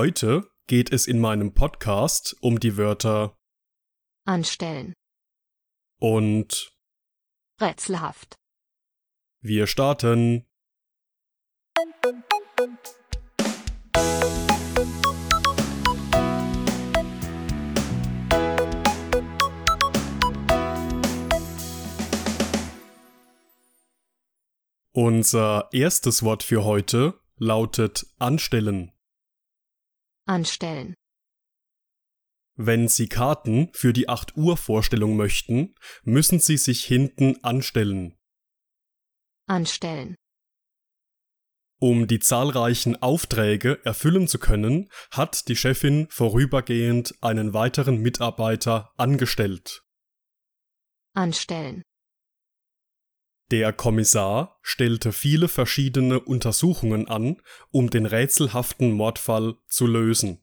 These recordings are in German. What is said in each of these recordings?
Heute geht es in meinem Podcast um die Wörter anstellen, und rätselhaft, wir starten. Unser erstes Wort für heute lautet anstellen. Anstellen, Wenn Sie Karten für die 8 Uhr Vorstellung möchten, müssen Sie sich hinten anstellen. anstellen, Um die zahlreichen Aufträge erfüllen zu können, hat die Chefin vorübergehend einen weiteren Mitarbeiter angestellt. anstellen, Der Kommissar stellte viele verschiedene Untersuchungen an, um den rätselhaften Mordfall zu lösen.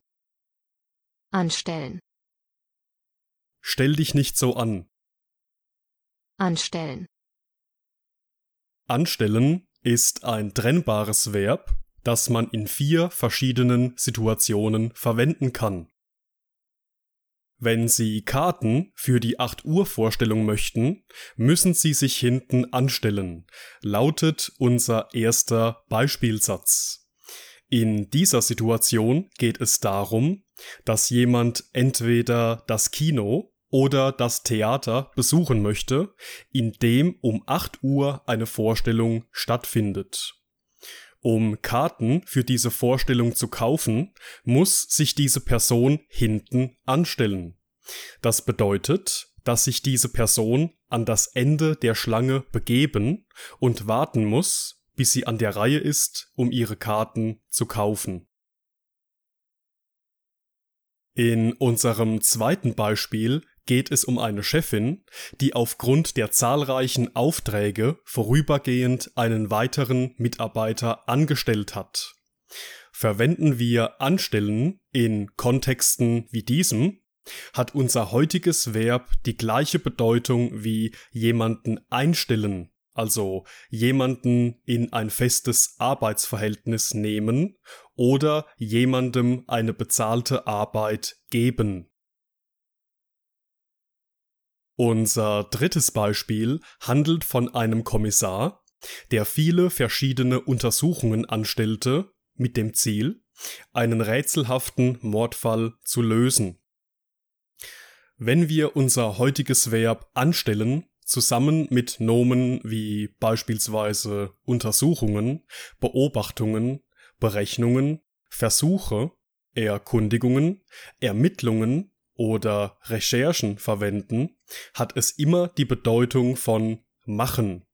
anstellen, Stell dich nicht so an. anstellen, Anstellen ist ein trennbares Verb, das man in vier verschiedenen Situationen verwenden kann. Wenn Sie Karten für die 8 Uhr Vorstellung möchten, müssen Sie sich hinten anstellen, lautet unser erster Beispielsatz. In dieser Situation geht es darum, dass jemand entweder das Kino oder das Theater besuchen möchte, in dem um 8 Uhr eine Vorstellung stattfindet. Um Karten für diese Vorstellung zu kaufen, muss sich diese Person hinten anstellen. Das bedeutet, dass sich diese Person an das Ende der Schlange begeben und warten muss, bis sie an der Reihe ist, um ihre Karten zu kaufen. In unserem zweiten Beispiel geht es um eine Chefin, die aufgrund der zahlreichen Aufträge vorübergehend einen weiteren Mitarbeiter angestellt hat. Verwenden wir anstellen in Kontexten wie diesem, hat unser heutiges Verb die gleiche Bedeutung wie jemanden einstellen, also jemanden in ein festes Arbeitsverhältnis nehmen oder jemandem eine bezahlte Arbeit geben. Unser drittes Beispiel handelt von einem Kommissar, der viele verschiedene Untersuchungen anstellte, mit dem Ziel, einen rätselhaften Mordfall zu lösen. Wenn wir unser heutiges Verb anstellen zusammen mit Nomen wie beispielsweise Untersuchungen, Beobachtungen, Berechnungen, Versuche, Erkundigungen, Ermittlungen oder Recherchen verwenden, hat es immer die Bedeutung von machen.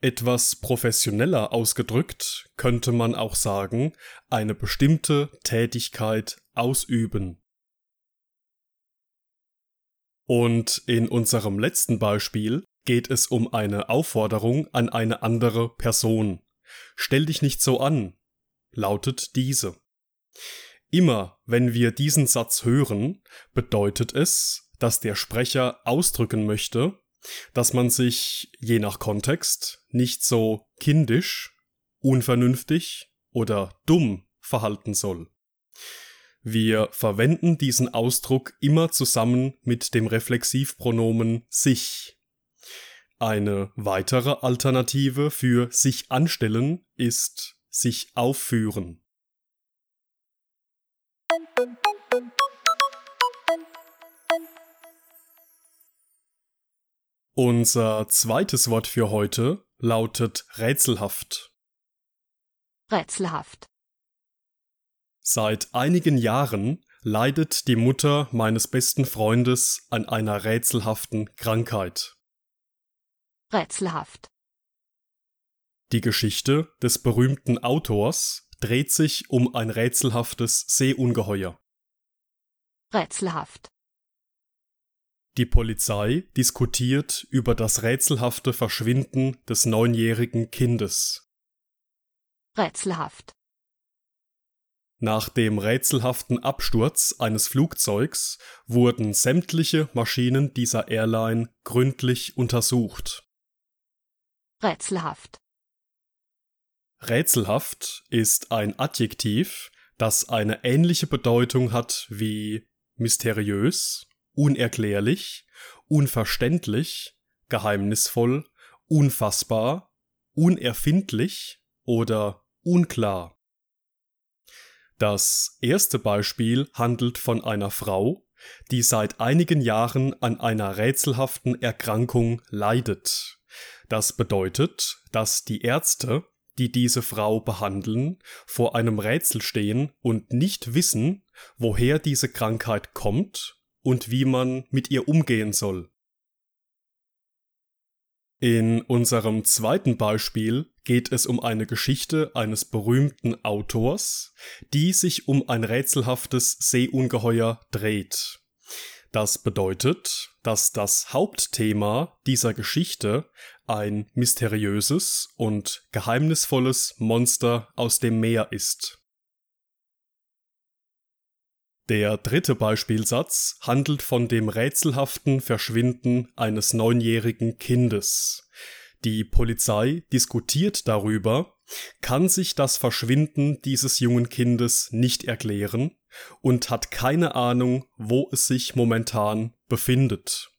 Etwas professioneller ausgedrückt könnte man auch sagen, eine bestimmte Tätigkeit ausüben. Und in unserem letzten Beispiel geht es um eine Aufforderung an eine andere Person. Stell dich nicht so an, lautet diese. Immer wenn wir diesen Satz hören, bedeutet es, dass der Sprecher ausdrücken möchte, dass man sich je nach Kontext nicht so kindisch, unvernünftig oder dumm verhalten soll. Wir verwenden diesen Ausdruck immer zusammen mit dem Reflexivpronomen sich. Eine weitere Alternative für sich anstellen ist sich aufführen. Unser zweites Wort für heute lautet rätselhaft. rätselhaft, Seit einigen Jahren leidet die Mutter meines besten Freundes an einer rätselhaften Krankheit. rätselhaft, Die Geschichte des berühmten Autors, dreht sich um ein rätselhaftes Seeungeheuer. Rätselhaft. Die Polizei diskutiert über das rätselhafte Verschwinden des neunjährigen Kindes. Rätselhaft. Nach dem rätselhaften Absturz eines Flugzeugs wurden sämtliche Maschinen dieser Airline gründlich untersucht. Rätselhaft. Rätselhaft ist ein Adjektiv, das eine ähnliche Bedeutung hat wie mysteriös, unerklärlich, unverständlich, geheimnisvoll, unfassbar, unerfindlich oder unklar. Das erste Beispiel handelt von einer Frau, die seit einigen Jahren an einer rätselhaften Erkrankung leidet. Das bedeutet, dass die Ärzte, die diese Frau behandeln, vor einem Rätsel stehen und nicht wissen, woher diese Krankheit kommt und wie man mit ihr umgehen soll. In unserem zweiten Beispiel geht es um eine Geschichte eines berühmten Autors, die sich um ein rätselhaftes Seeungeheuer dreht. Das bedeutet, dass das Hauptthema dieser Geschichte ein mysteriöses und geheimnisvolles Monster aus dem Meer ist. Der dritte Beispielsatz handelt von dem rätselhaften Verschwinden eines neunjährigen Kindes. Die Polizei diskutiert darüber, kann sich das Verschwinden dieses jungen Kindes nicht erklären und hat keine Ahnung, wo es sich momentan befindet.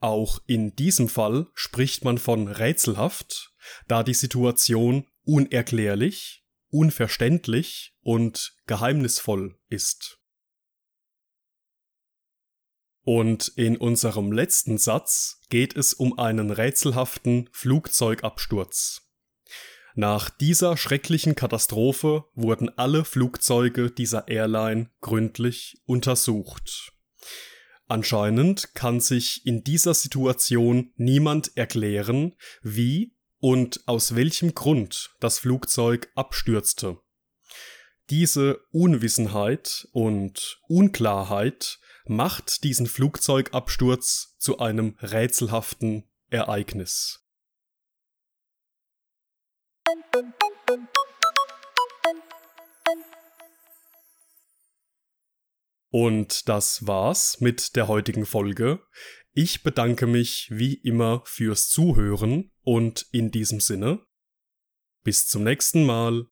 Auch in diesem Fall spricht man von rätselhaft, da die Situation unerklärlich, unverständlich und geheimnisvoll ist. Und in unserem letzten Satz geht es um einen rätselhaften Flugzeugabsturz. Nach dieser schrecklichen Katastrophe wurden alle Flugzeuge dieser Airline gründlich untersucht. Anscheinend kann sich in dieser Situation niemand erklären, wie und aus welchem Grund das Flugzeug abstürzte. Diese Unwissenheit und Unklarheit macht diesen Flugzeugabsturz zu einem rätselhaften Ereignis. Und das war's mit der heutigen Folge. Ich bedanke mich wie immer fürs Zuhören und in diesem Sinne bis zum nächsten Mal.